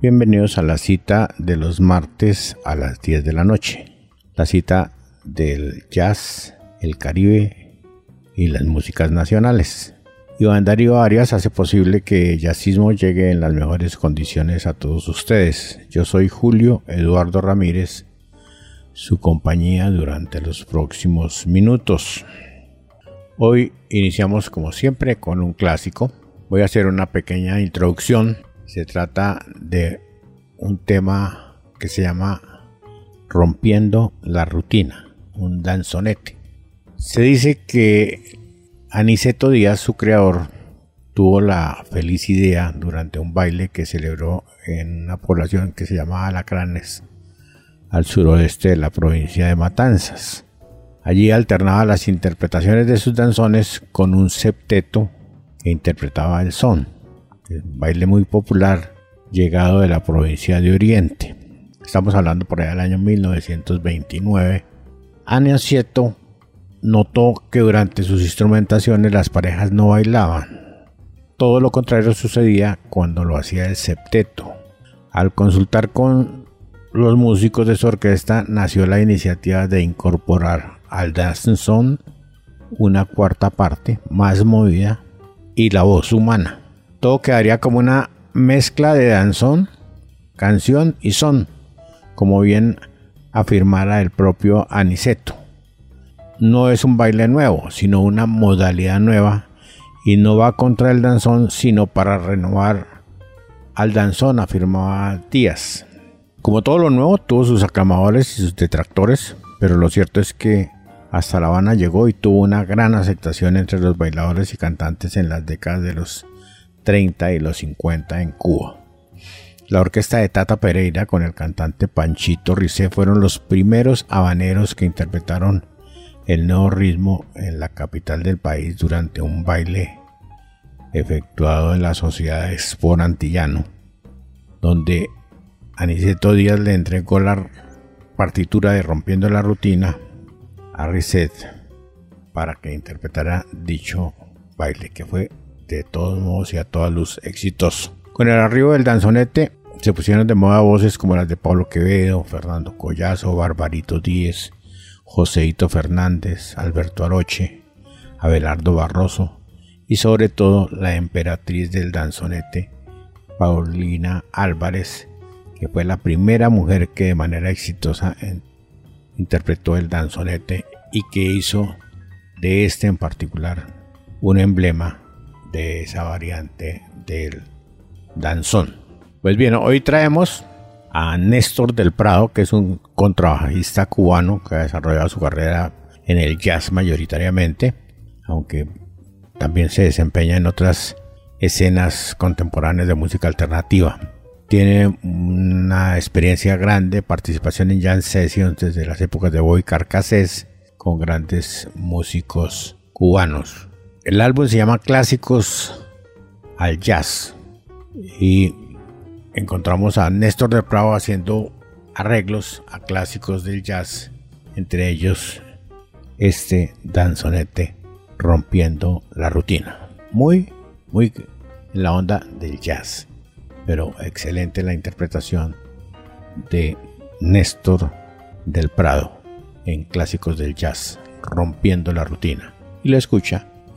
bienvenidos a la cita de los martes a las 10 de la noche. La cita del jazz, el caribe y las músicas nacionales. Iván Darío Arias hace posible que jazzismo llegue en las mejores condiciones a todos ustedes. Yo soy Julio Eduardo Ramírez, su compañía durante los próximos minutos. Hoy iniciamos como siempre con un clásico voy a hacer una pequeña introducción. Se trata de un tema que se llama Rompiendo la rutina, un danzonete. Se dice que Aniceto Díaz, su creador, tuvo la feliz idea durante un baile que celebró en una población que se llamaba Alacranes, al suroeste de la provincia de Matanzas. Allí alternaba las interpretaciones de sus danzones con un septeto que interpretaba el son, el baile muy popular llegado de la provincia de Oriente. Estamos hablando por allá del año 1929. Aniacieto notó que durante sus instrumentaciones las parejas no bailaban. Todo lo contrario sucedía cuando lo hacía el septeto. Al consultar con los músicos de su orquesta nació la iniciativa de incorporar al danzón una cuarta parte más movida y la voz humana. Todo quedaría como una mezcla de danzón, canción y son, como bien afirmara el propio Aniceto. No es un baile nuevo, sino una modalidad nueva y no va contra el danzón, sino para renovar al danzón, afirmaba Díaz. Como todo lo nuevo, tuvo sus aclamadores y sus detractores, pero lo cierto es que hasta La Habana llegó y tuvo una gran aceptación entre los bailadores y cantantes en las décadas de los 30 y los 50 en Cuba. La orquesta de Tata Pereira con el cantante Panchito Ricé fueron los primeros habaneros que interpretaron el nuevo ritmo en la capital del país durante un baile efectuado en la Sociedad Expor Antillano, donde Aniceto Díaz le entregó la partitura de Rompiendo la Rutina a Reset para que interpretara dicho baile, que fue de todos modos y a toda luz exitoso. Con el arribo del danzonete se pusieron de moda voces como las de Pablo Quevedo, Fernando Collazo, Barbarito Díez, Joseito Fernández, Alberto Aroche, Abelardo Barroso y sobre todo la emperatriz del danzonete, Paulina Álvarez, que fue la primera mujer que de manera exitosa interpretó el danzonete y que hizo de este en particular un emblema de esa variante del danzón. Pues bien, hoy traemos a Néstor del Prado, que es un contrabajista cubano que ha desarrollado su carrera en el jazz mayoritariamente, aunque también se desempeña en otras escenas contemporáneas de música alternativa. Tiene una experiencia grande, participación en jazz sessions desde las épocas de Boy Carcassés con grandes músicos cubanos. El álbum se llama Clásicos al Jazz y encontramos a Néstor de Prado haciendo arreglos a clásicos del jazz, entre ellos este danzonete rompiendo la rutina. Muy, muy en la onda del jazz pero excelente la interpretación de Néstor del Prado en clásicos del jazz, rompiendo la rutina. Y lo escucha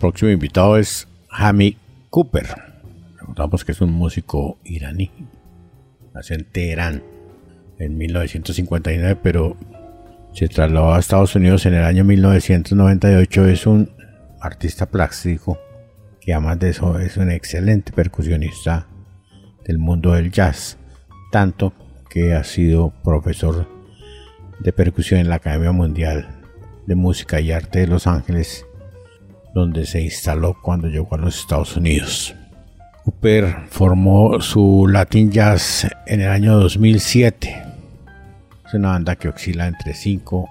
Próximo invitado es Hamid Cooper. Recordamos que es un músico iraní. Nació en Teherán en 1959, pero se trasladó a Estados Unidos en el año 1998. Es un artista plástico que además de eso es un excelente percusionista del mundo del jazz, tanto que ha sido profesor de percusión en la Academia Mundial de Música y Arte de Los Ángeles, donde se instaló cuando llegó a los Estados Unidos. Cooper formó su Latin Jazz en el año 2007. Es una banda que oscila entre 5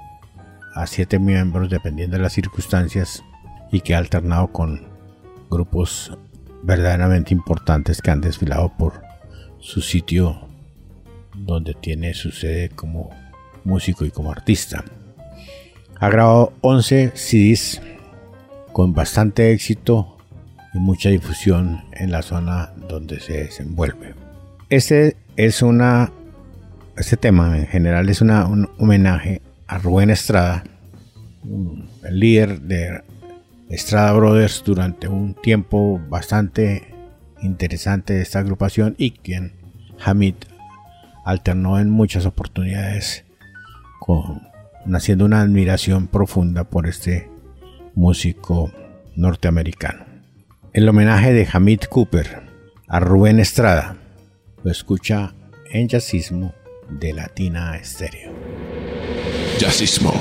a 7 miembros dependiendo de las circunstancias y que ha alternado con grupos verdaderamente importantes que han desfilado por su sitio donde tiene su sede como músico y como artista. Ha grabado 11 CDs con bastante éxito y mucha difusión en la zona donde se desenvuelve. Este es una este tema en general es una, un homenaje a Rubén Estrada, el líder de Estrada Brothers durante un tiempo bastante interesante de esta agrupación y quien Hamid alternó en muchas oportunidades con naciendo una admiración profunda por este músico norteamericano. El homenaje de Hamid Cooper a Rubén Estrada lo escucha en Jazzismo de Latina Estéreo. Jazzismo.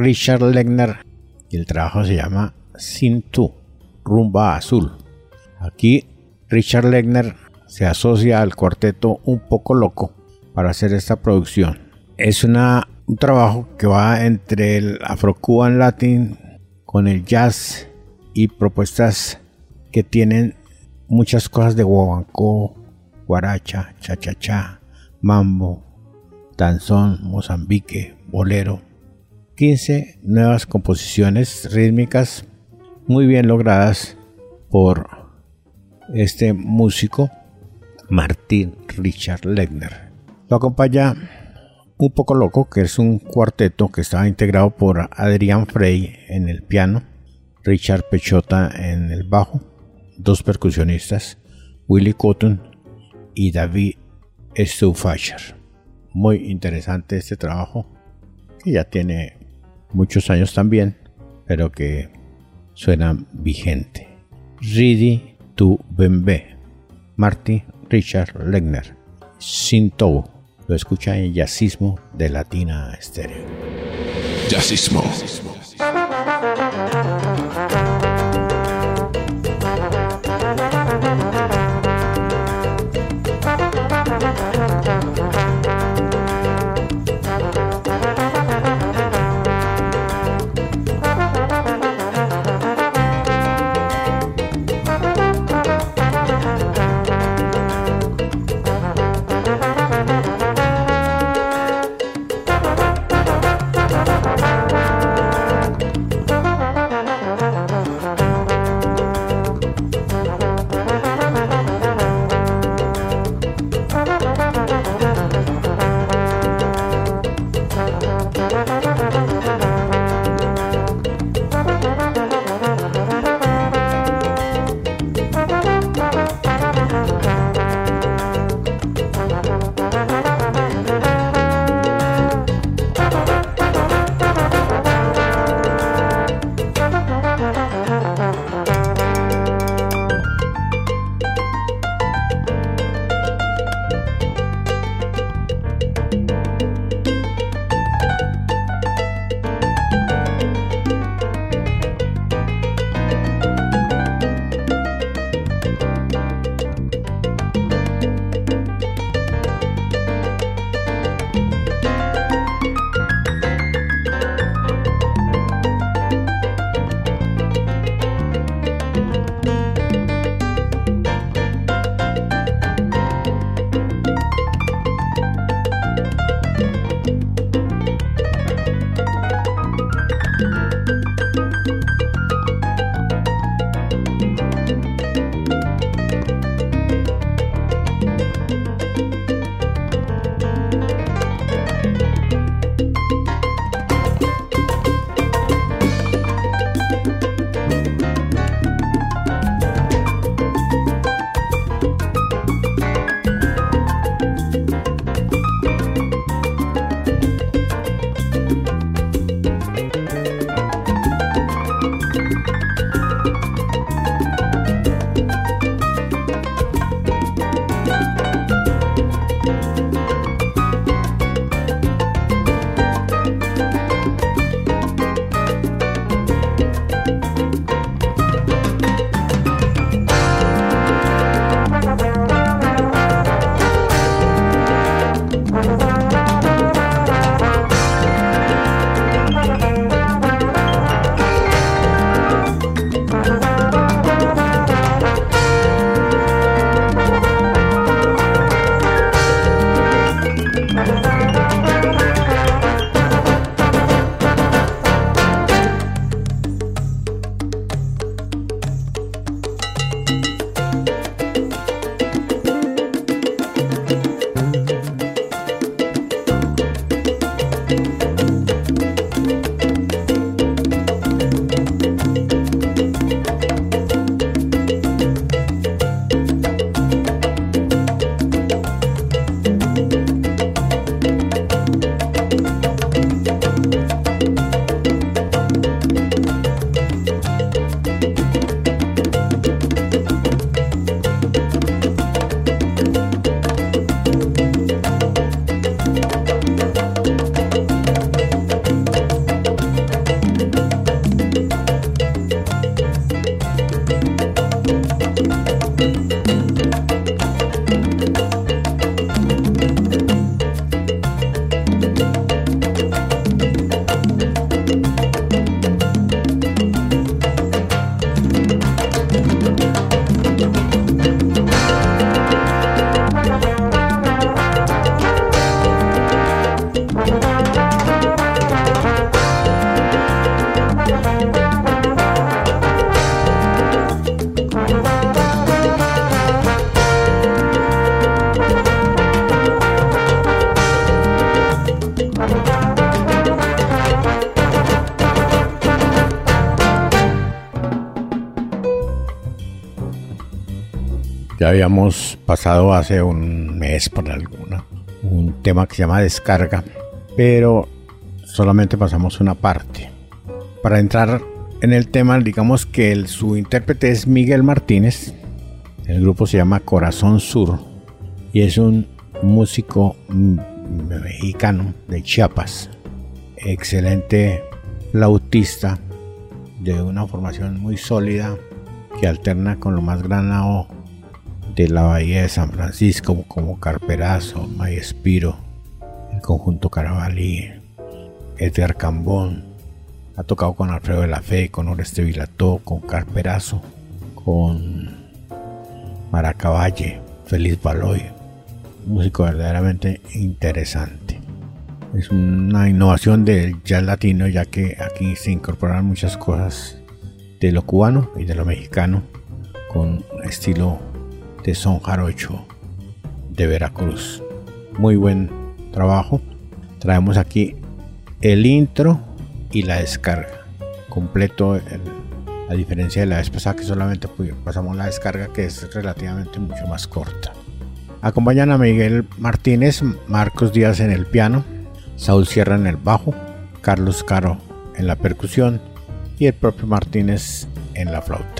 Richard Legner y el trabajo se llama Sin Tú, Rumba Azul. Aquí Richard Legner se asocia al cuarteto Un poco loco para hacer esta producción. Es una, un trabajo que va entre el Afro-Cuban Latin con el jazz y propuestas que tienen muchas cosas de guaguancó, guaracha, cha-cha-cha, mambo, danzón, mozambique, bolero. 15 nuevas composiciones rítmicas muy bien logradas por este músico Martín Richard Legner. Lo acompaña un poco loco, que es un cuarteto que estaba integrado por Adrián Frey en el piano, Richard Pechota en el bajo, dos percusionistas, Willy Cotton y David Stufasher. Muy interesante este trabajo, que ya tiene muchos años también, pero que suena vigente. Ridi tu Bembe, Marty Richard Legner, Sintou, lo escucha en Yacismo de Latina Estéreo. Jazzismo. Ya habíamos pasado hace un mes por alguna un tema que se llama descarga, pero solamente pasamos una parte. Para entrar en el tema, digamos que el, su intérprete es Miguel Martínez. El grupo se llama Corazón Sur y es un músico mexicano de Chiapas. Excelente flautista de una formación muy sólida que alterna con lo más granado de la bahía de San Francisco como Carperazo, Espiro, el conjunto Caravalí, Edgar Cambón, ha tocado con Alfredo de la Fe, con Oreste Vilató, con Carperazo, con Maracavalle, Feliz Baloy, músico verdaderamente interesante. Es una innovación del jazz latino ya que aquí se incorporan muchas cosas de lo cubano y de lo mexicano con estilo de son jarocho de Veracruz. Muy buen trabajo. Traemos aquí el intro y la descarga completo. a diferencia de la vez pasada que solamente pasamos la descarga que es relativamente mucho más corta. Acompañan a Miguel Martínez, Marcos Díaz en el piano, Saúl Sierra en el bajo, Carlos Caro en la percusión y el propio Martínez en la flauta.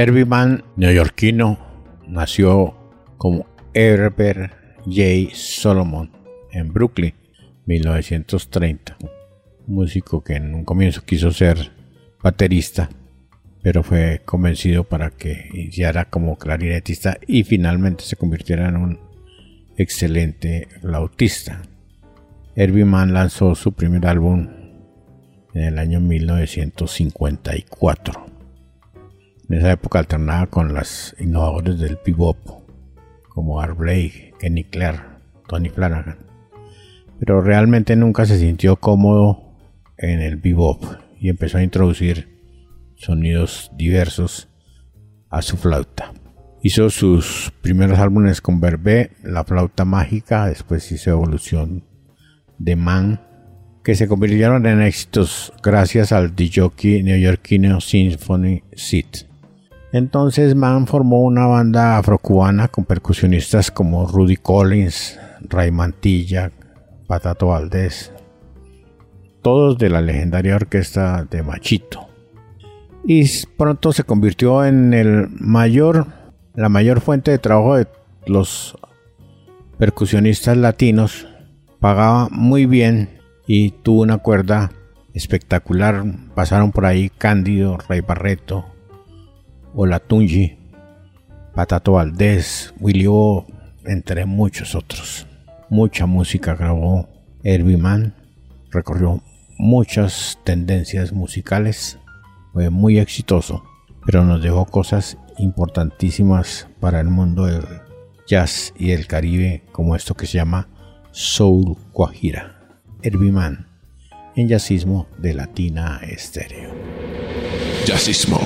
Herbie Mann, neoyorquino, nació como Herbert J. Solomon en Brooklyn, 1930. músico que en un comienzo quiso ser baterista, pero fue convencido para que iniciara como clarinetista y finalmente se convirtiera en un excelente flautista. Herbie Mann lanzó su primer álbum en el año 1954. En esa época alternaba con los innovadores del bebop, como Art Blake, Kenny Clare, Tony Flanagan. Pero realmente nunca se sintió cómodo en el bebop y empezó a introducir sonidos diversos a su flauta. Hizo sus primeros álbumes con Verbe, La Flauta Mágica, después hizo Evolución de Man, que se convirtieron en éxitos gracias al DJ neoyorquino Symphony Seat. Entonces Mann formó una banda afrocubana con percusionistas como Rudy Collins, Ray Mantilla, Patato Valdés, todos de la legendaria orquesta de Machito. Y pronto se convirtió en el mayor, la mayor fuente de trabajo de los percusionistas latinos. Pagaba muy bien y tuvo una cuerda espectacular. Pasaron por ahí Cándido, Ray Barreto, Olatunji, Patato Valdés, Willy O, entre muchos otros. Mucha música grabó Herbie recorrió muchas tendencias musicales, fue muy exitoso, pero nos dejó cosas importantísimas para el mundo del jazz y el Caribe, como esto que se llama Soul Guajira. Herbiman en Jazzismo de Latina Estéreo. Jazzismo.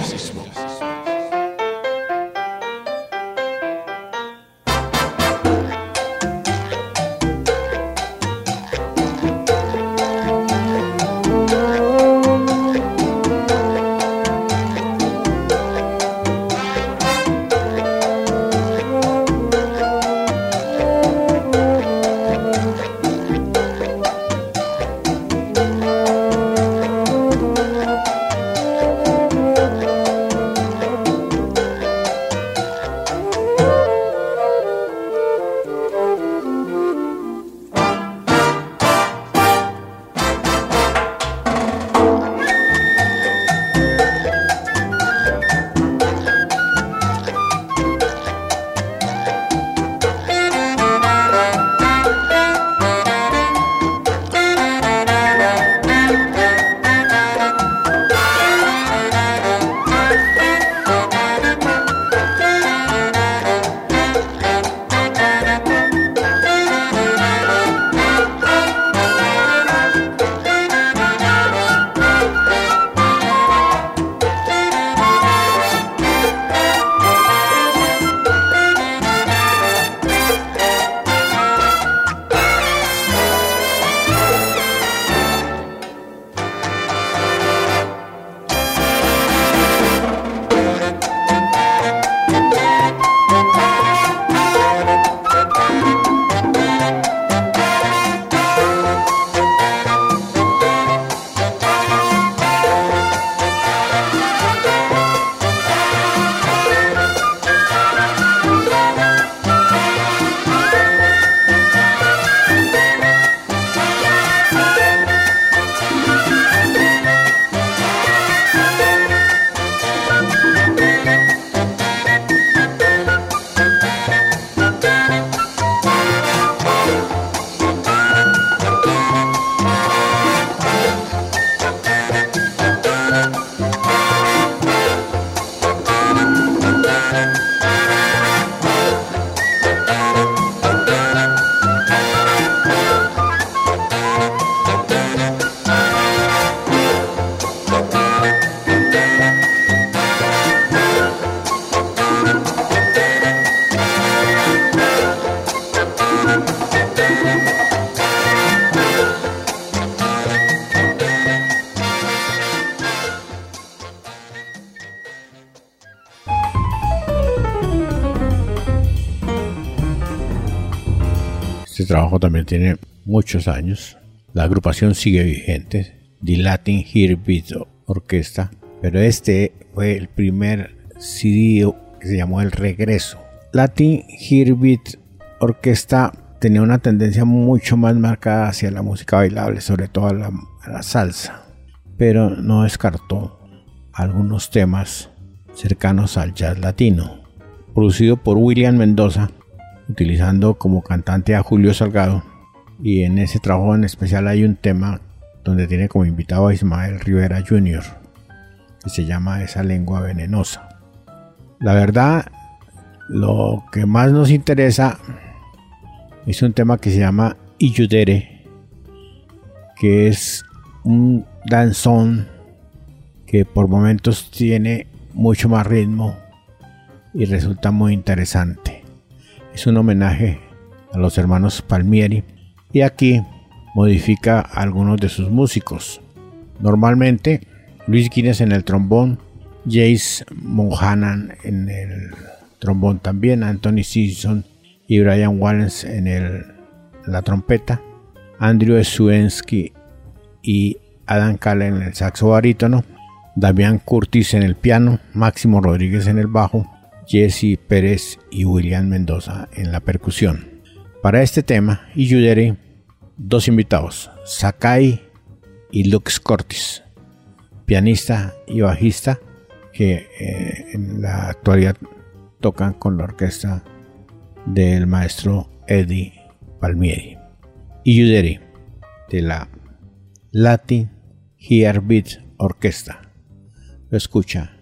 Trabajo también tiene muchos años. La agrupación sigue vigente, The Latin Orquesta, pero este fue el primer CD que se llamó El Regreso. Latin Hearbeat Orquesta tenía una tendencia mucho más marcada hacia la música bailable, sobre todo la, a la salsa, pero no descartó algunos temas cercanos al jazz latino. Producido por William Mendoza, utilizando como cantante a Julio Salgado, y en ese trabajo en especial hay un tema donde tiene como invitado a Ismael Rivera Jr., que se llama Esa lengua venenosa. La verdad, lo que más nos interesa es un tema que se llama Iyudere, que es un danzón que por momentos tiene mucho más ritmo y resulta muy interesante. Es un homenaje a los hermanos Palmieri y aquí modifica a algunos de sus músicos. Normalmente Luis Guinness en el trombón, Jace Monhanan en el trombón también, Anthony Simpson y Brian Wallace en el, la trompeta, Andrew Suensky y Adam Callen en el saxo barítono, Damián Curtis en el piano, Máximo Rodríguez en el bajo, Jesse Pérez y William Mendoza en la percusión. Para este tema, y dos invitados, Sakai y Lux Cortis, pianista y bajista que eh, en la actualidad tocan con la orquesta del maestro Eddie Palmieri. Y de la Latin Hearbeat Orquesta lo escucha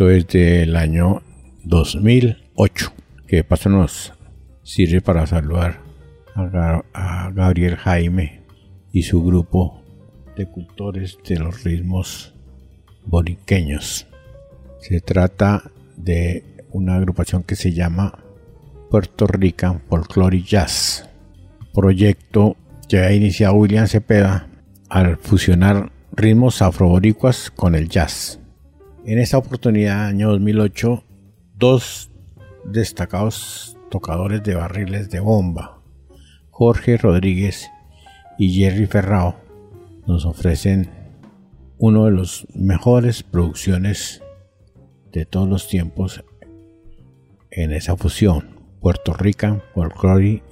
Esto es del año 2008. Que paso nos sirve para saludar a, Gabriel Jaime y su grupo de cultores de los ritmos boriqueños. Se trata de una agrupación que se llama Puerto Rican Folklore Jazz, proyecto que ha iniciado William Cepeda al fusionar ritmos afroboricuas con el jazz. En esta oportunidad, año 2008, dos destacados tocadores de barriles de bomba, Jorge Rodríguez y Jerry Ferrao, nos ofrecen uno de los mejores producciones de todos los tiempos en esa fusión. Puerto Rican, folklore,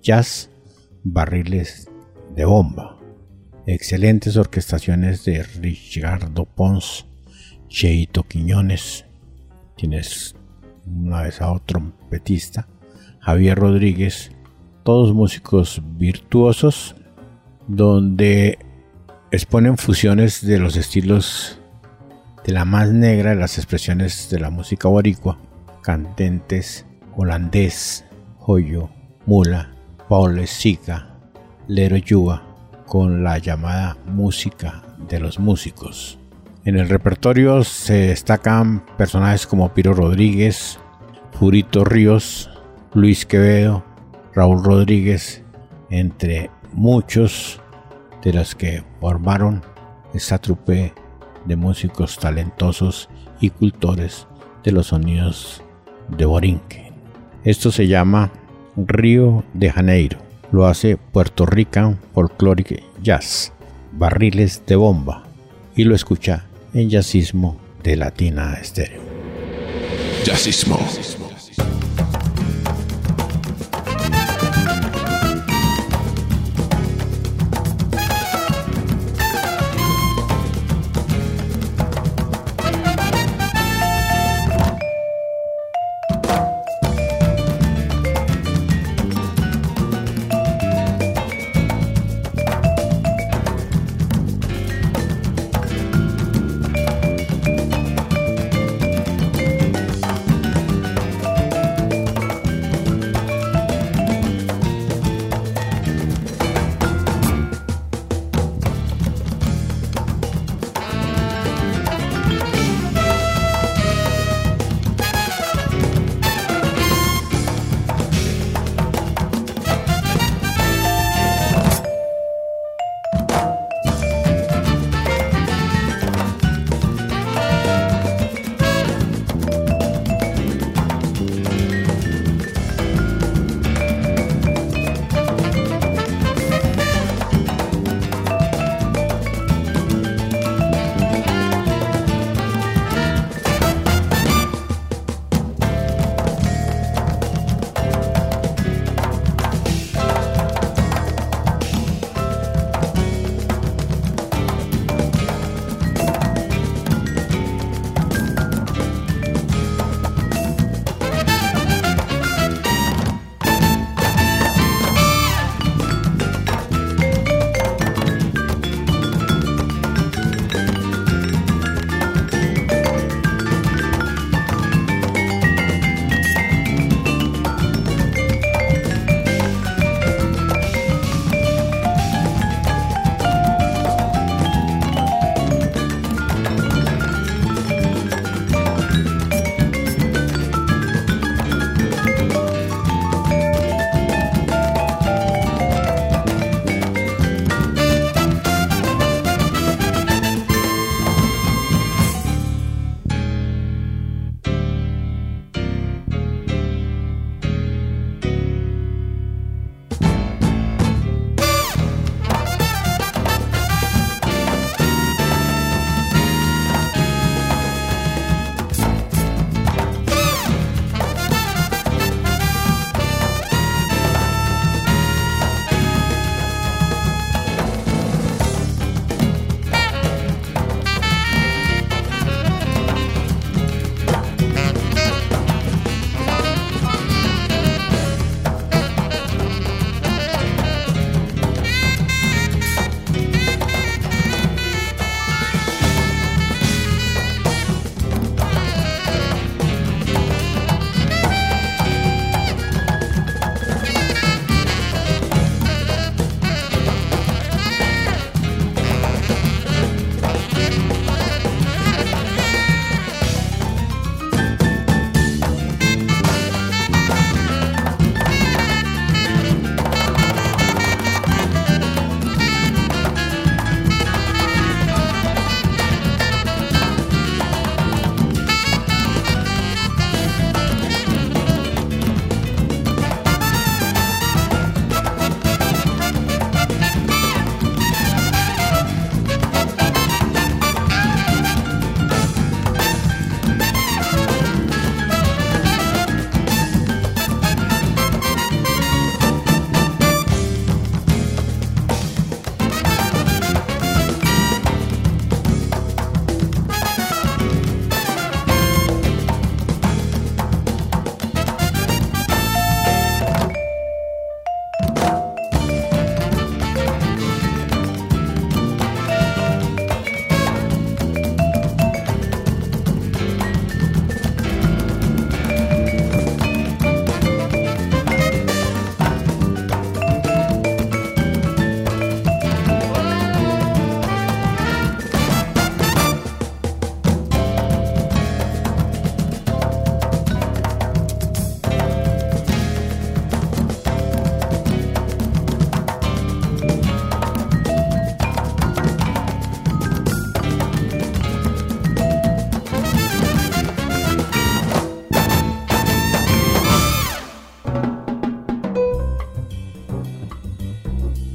jazz, barriles de bomba. Excelentes orquestaciones de Ricardo Pons, Cheito Quiñones, tienes una vez a otro trompetista, Javier Rodríguez, todos músicos virtuosos, donde exponen fusiones de los estilos de la más negra de las expresiones de la música boricua, cantentes holandés, joyo, mula, paule sica, lero yuba, con la llamada música de los músicos. En el repertorio se destacan personajes como Piro Rodríguez, Furito Ríos, Luis Quevedo, Raúl Rodríguez, entre muchos de los que formaron esta trupe de músicos talentosos y cultores de los sonidos de Borinque. Esto se llama Río de Janeiro. Lo hace Puerto Rican Folkloric Jazz, barriles de bomba, y lo escucha en Jazzismo de Latina Estéreo. Jazzismo.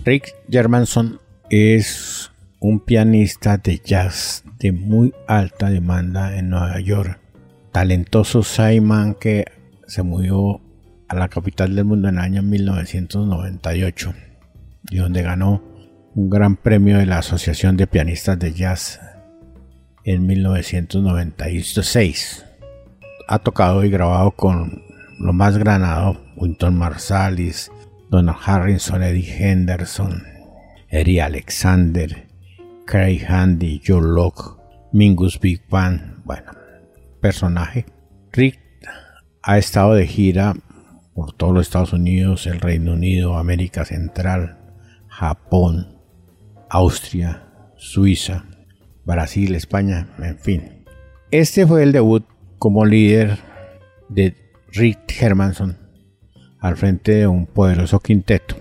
Rick Germanson es un pianista de jazz de muy alta demanda en Nueva York. Talentoso Simon que se murió a la capital del mundo en el año 1998 y donde ganó un gran premio de la Asociación de Pianistas de Jazz en 1996. Ha tocado y grabado con lo más granado, Winton Marsalis, Donald Harrison, Eddie Henderson, Eddie Alexander, Craig Handy, Joe Locke, Mingus Big Band, bueno, personaje. Rick ha estado de gira por todos los Estados Unidos, el Reino Unido, América Central, Japón, Austria, Suiza, Brasil, España, en fin. Este fue el debut como líder de Rick Hermanson al frente de un poderoso quinteto,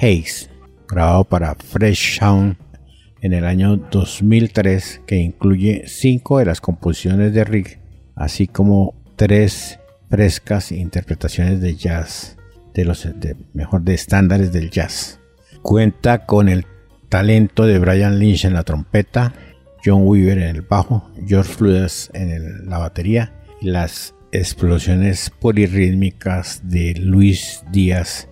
Hayes, grabado para Fresh Sound en el año 2003, que incluye cinco de las composiciones de Rick, así como tres frescas interpretaciones de jazz, de los mejor de estándares del jazz. Cuenta con el talento de Brian Lynch en la trompeta, John Weaver en el bajo, George Fludas en la batería y las explosiones polirrítmicas de Luis Díaz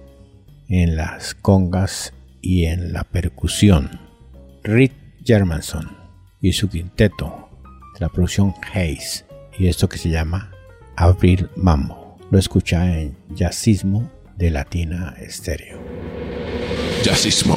en las congas y en la percusión. Rick Germanson y su quinteto la producción Hayes y esto que se llama Abril Mambo. Lo escucha en Jazzismo de Latina Estéreo. Jazzismo.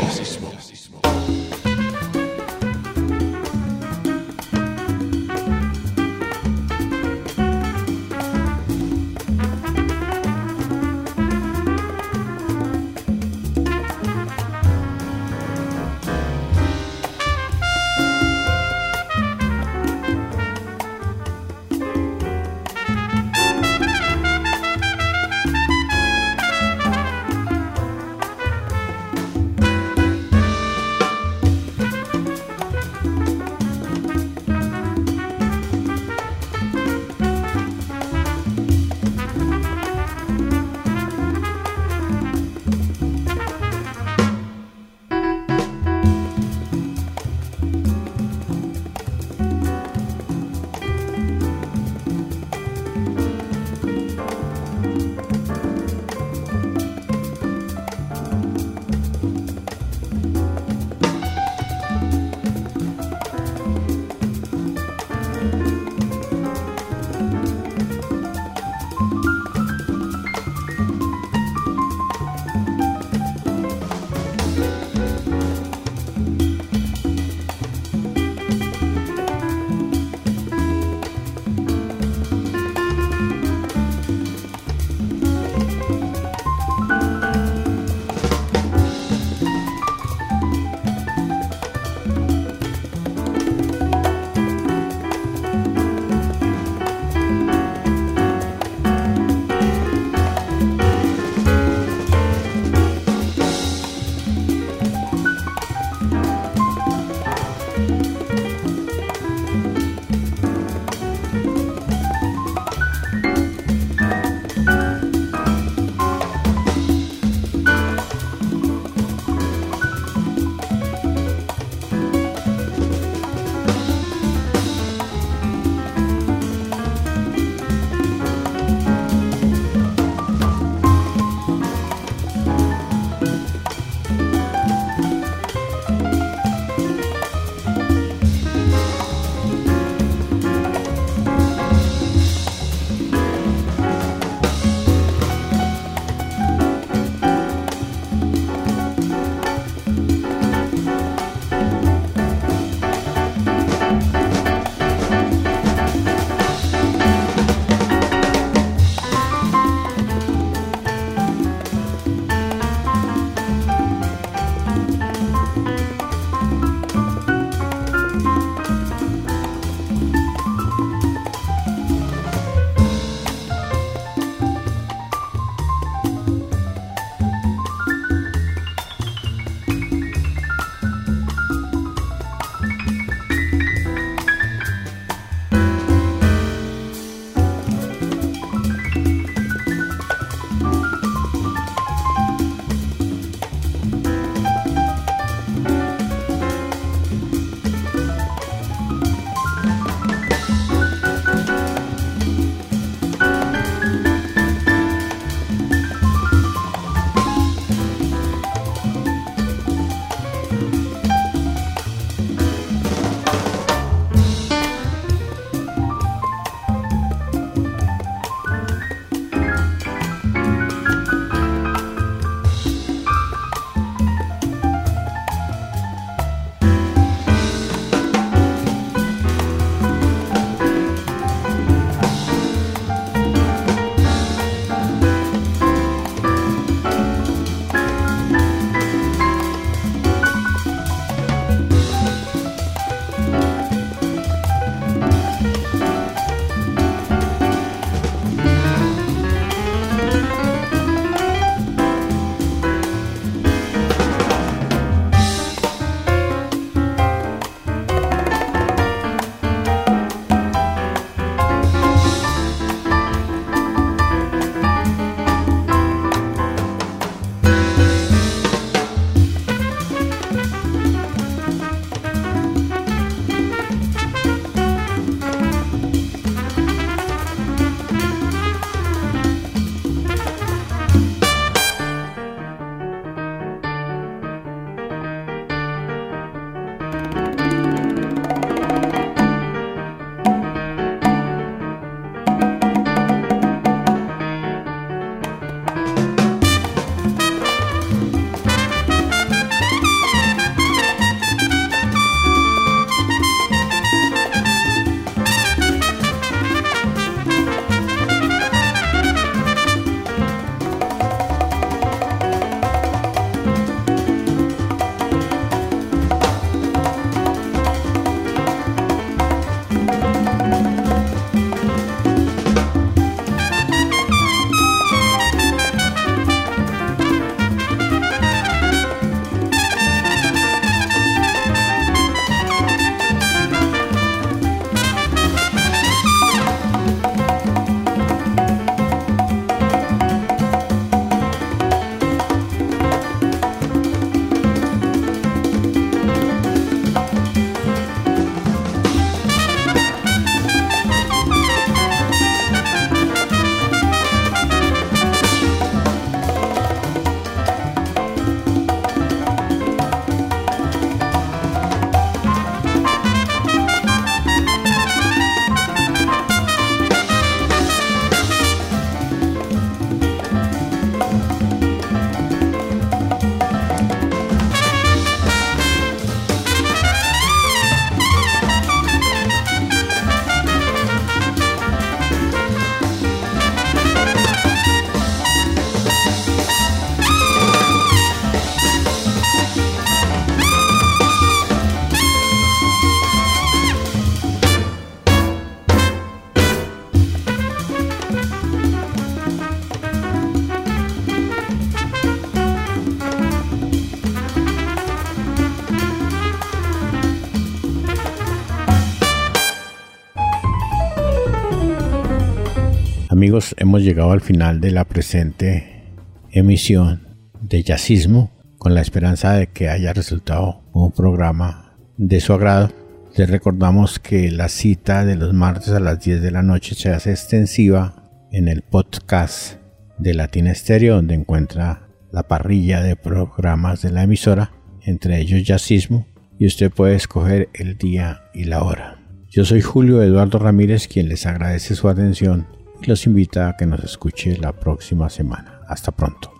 Amigos, hemos llegado al final de la presente emisión de Yacismo con la esperanza de que haya resultado un programa de su agrado. Les recordamos que la cita de los martes a las 10 de la noche se hace extensiva en el podcast de Latina Estéreo, donde encuentra la parrilla de programas de la emisora, entre ellos Yacismo, y usted puede escoger el día y la hora. Yo soy Julio Eduardo Ramírez, quien les agradece su atención y los invita a que nos escuche la próxima semana. Hasta pronto.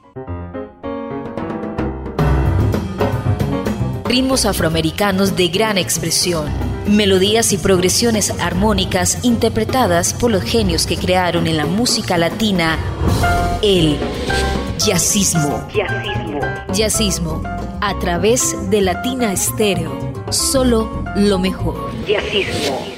Ritmos afroamericanos de gran expresión, melodías y progresiones armónicas interpretadas por los genios que crearon en la música latina el jazzismo. Jazzismo. Jazzismo a través de Latina Estéreo. Solo lo mejor. Jazzismo.